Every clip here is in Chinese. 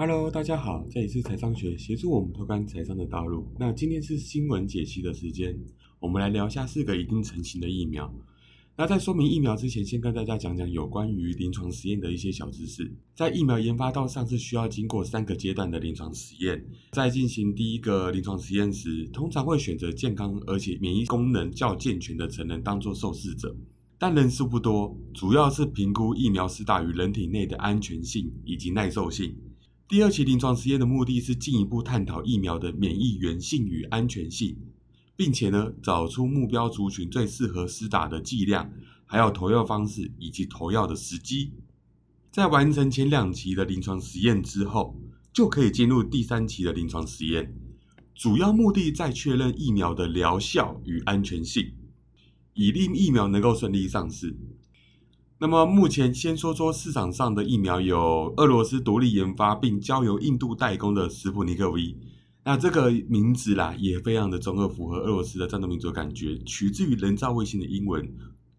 Hello，大家好，这里是财商学，协助我们拓宽财商的道路。那今天是新闻解析的时间，我们来聊一下四个已经成型的疫苗。那在说明疫苗之前，先跟大家讲讲有关于临床实验的一些小知识。在疫苗研发到上市，需要经过三个阶段的临床实验。在进行第一个临床实验时，通常会选择健康而且免疫功能较健全的成人当做受试者，但人数不多，主要是评估疫苗是大于人体内的安全性以及耐受性。第二期临床实验的目的是进一步探讨疫苗的免疫原性与安全性。并且呢，找出目标族群最适合施打的剂量，还有投药方式以及投药的时机。在完成前两期的临床实验之后，就可以进入第三期的临床实验。主要目的在确认疫苗的疗效与安全性，以令疫苗能够顺利上市。那么目前先说说市场上的疫苗，有俄罗斯独立研发并交由印度代工的斯普尼克 V。那这个名字啦，也非常的中二，符合俄罗斯的战斗民族感觉，取自于人造卫星的英文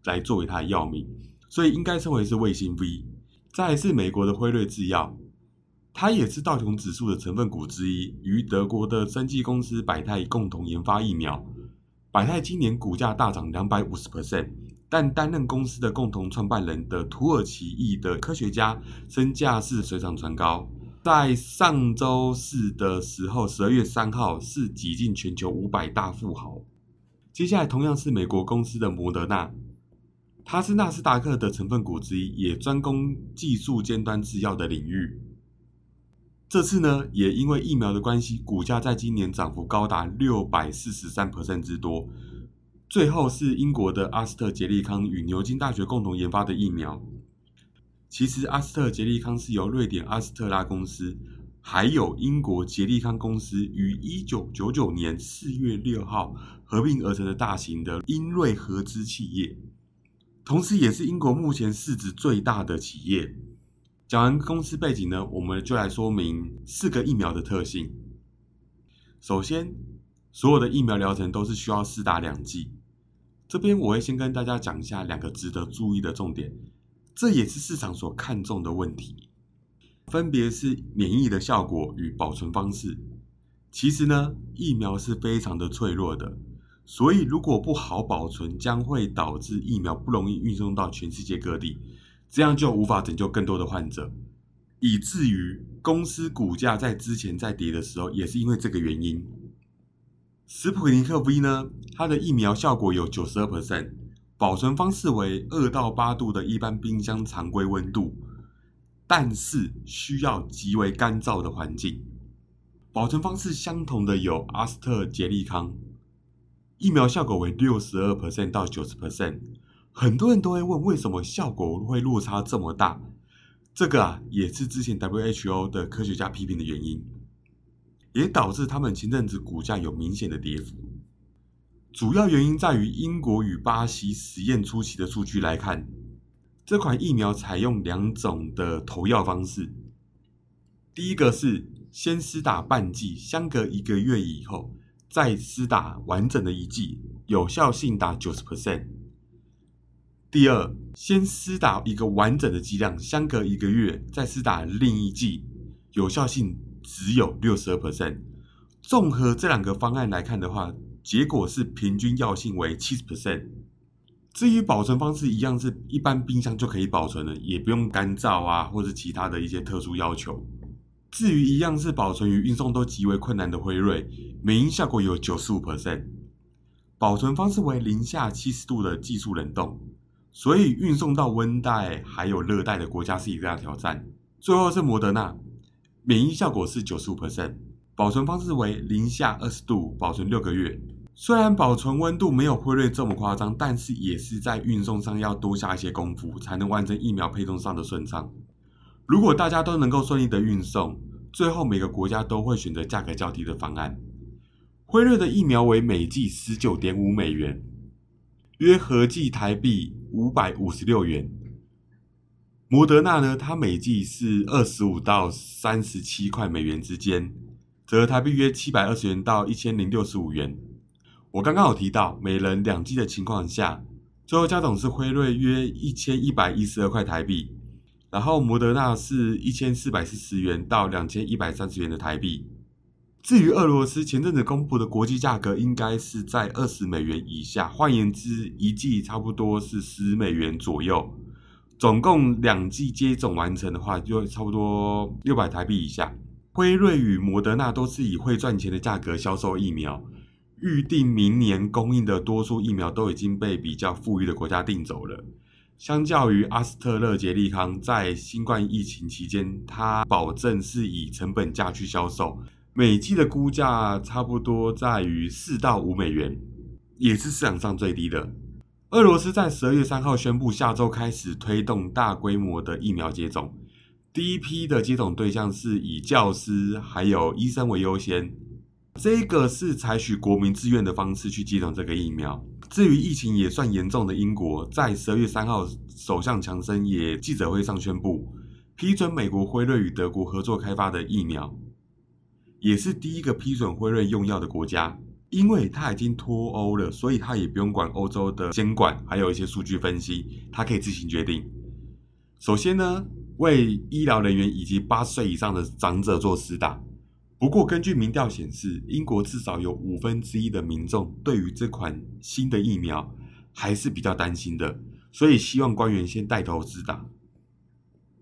来作为它的药名，所以应该称为是卫星 V。再是美国的辉瑞制药，它也是道琼指数的成分股之一，与德国的生技公司百泰共同研发疫苗。百泰今年股价大涨两百五十 percent，但担任公司的共同创办人的土耳其裔的科学家身价是水涨船高。在上周四的时候，十二月三号是挤进全球五百大富豪。接下来同样是美国公司的摩德纳，它是纳斯达克的成分股之一，也专攻技术尖端制药的领域。这次呢，也因为疫苗的关系，股价在今年涨幅高达六百四十三之多。最后是英国的阿斯特捷利康与牛津大学共同研发的疫苗。其实，阿斯特捷利康是由瑞典阿斯特拉公司，还有英国捷利康公司于一九九九年四月六号合并而成的大型的英瑞合资企业，同时也是英国目前市值最大的企业。讲完公司背景呢，我们就来说明四个疫苗的特性。首先，所有的疫苗疗程都是需要四打两剂。这边我会先跟大家讲一下两个值得注意的重点。这也是市场所看重的问题，分别是免疫的效果与保存方式。其实呢，疫苗是非常的脆弱的，所以如果不好保存，将会导致疫苗不容易运送到全世界各地，这样就无法拯救更多的患者，以至于公司股价在之前在跌的时候，也是因为这个原因。斯普林克 V 呢，它的疫苗效果有九十二 percent。保存方式为二到八度的一般冰箱常规温度，但是需要极为干燥的环境。保存方式相同的有阿斯特杰利康，疫苗效果为六十二 percent 到九十 percent。很多人都会问，为什么效果会落差这么大？这个啊，也是之前 WHO 的科学家批评的原因，也导致他们前阵子股价有明显的跌幅。主要原因在于英国与巴西实验初期的数据来看，这款疫苗采用两种的投药方式。第一个是先施打半剂，相隔一个月以后再施打完整的一剂，有效性达九十 percent。第二，先施打一个完整的剂量，相隔一个月再施打另一剂，有效性只有六十二 percent。综合这两个方案来看的话，结果是平均药性为七十 percent。至于保存方式，一样是一般冰箱就可以保存了，也不用干燥啊，或者其他的一些特殊要求。至于一样是保存与运送都极为困难的辉瑞，免疫效果有九十五 percent，保存方式为零下七十度的技术冷冻，所以运送到温带还有热带的国家是一个大挑战。最后是摩德纳，免疫效果是九十五 percent。保存方式为零下二十度保存六个月，虽然保存温度没有辉瑞这么夸张，但是也是在运送上要多下一些功夫，才能完成疫苗配送上的顺畅。如果大家都能够顺利的运送，最后每个国家都会选择价格较低的方案。辉瑞的疫苗为每剂十九点五美元，约合计台币五百五十六元。摩德纳呢，它每剂是二十五到三十七块美元之间。折台币约七百二十元到一千零六十五元。我刚刚有提到每人两剂的情况下，最后加总是辉瑞约一千一百一十二块台币，然后摩德纳是一千四百四十元到两千一百三十元的台币。至于俄罗斯前阵子公布的国际价格，应该是在二十美元以下，换言之，一剂差不多是十美元左右。总共两剂接种完成的话，就差不多六百台币以下。辉瑞与摩德纳都是以会赚钱的价格销售疫苗，预定明年供应的多数疫苗都已经被比较富裕的国家订走了。相较于阿斯特勒捷利康在新冠疫情期间，它保证是以成本价去销售。每剂的估价差不多在于四到五美元，也是市场上最低的。俄罗斯在十二月三号宣布，下周开始推动大规模的疫苗接种。第一批的接种对象是以教师还有医生为优先，这个是采取国民自愿的方式去接种这个疫苗。至于疫情也算严重的英国，在十二月三号，首相强生也记者会上宣布，批准美国辉瑞与德国合作开发的疫苗。也是第一个批准辉瑞用药的国家，因为他已经脱欧了，所以他也不用管欧洲的监管，还有一些数据分析，他可以自行决定。首先呢，为医疗人员以及八十岁以上的长者做施打。不过，根据民调显示，英国至少有五分之一的民众对于这款新的疫苗还是比较担心的，所以希望官员先带头施打。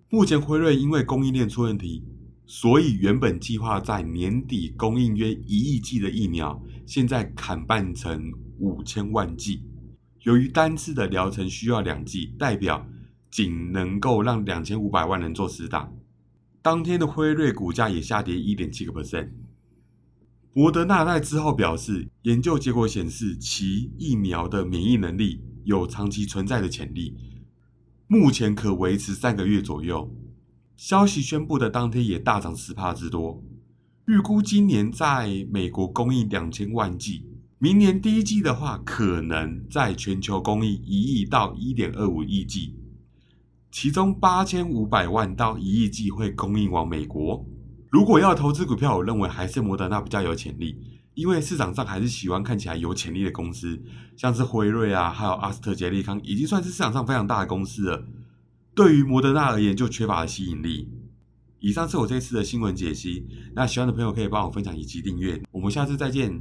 目前辉瑞因为供应链出问题。所以原本计划在年底供应约一亿剂的疫苗，现在砍半成五千万剂。由于单次的疗程需要两剂，代表仅能够让两千五百万人做实打。当天的辉瑞股价也下跌一点七个 percent。摩德纳在之后表示，研究结果显示其疫苗的免疫能力有长期存在的潜力，目前可维持三个月左右。消息宣布的当天也大涨十帕之多，预估今年在美国供应两千万剂，明年第一季的话，可能在全球供应一亿到一点二五亿剂，其中八千五百万到一亿剂会供应往美国。如果要投资股票，我认为还是摩德纳比较有潜力，因为市场上还是喜欢看起来有潜力的公司，像是辉瑞啊，还有阿斯特捷利康，已经算是市场上非常大的公司了。对于摩德纳而言，就缺乏了吸引力。以上是我这次的新闻解析。那喜欢的朋友可以帮我分享以及订阅。我们下次再见。